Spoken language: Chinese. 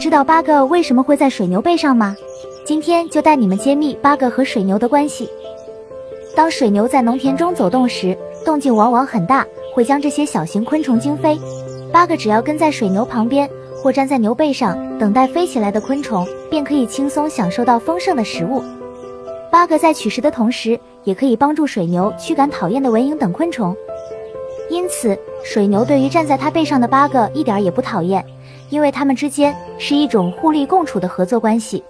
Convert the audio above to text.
知道八个为什么会在水牛背上吗？今天就带你们揭秘八个和水牛的关系。当水牛在农田中走动时，动静往往很大，会将这些小型昆虫惊飞。八个只要跟在水牛旁边，或站在牛背上，等待飞起来的昆虫，便可以轻松享受到丰盛的食物。八个在取食的同时，也可以帮助水牛驱赶讨厌的蚊蝇等昆虫。因此，水牛对于站在它背上的八个一点也不讨厌。因为他们之间是一种互利共处的合作关系。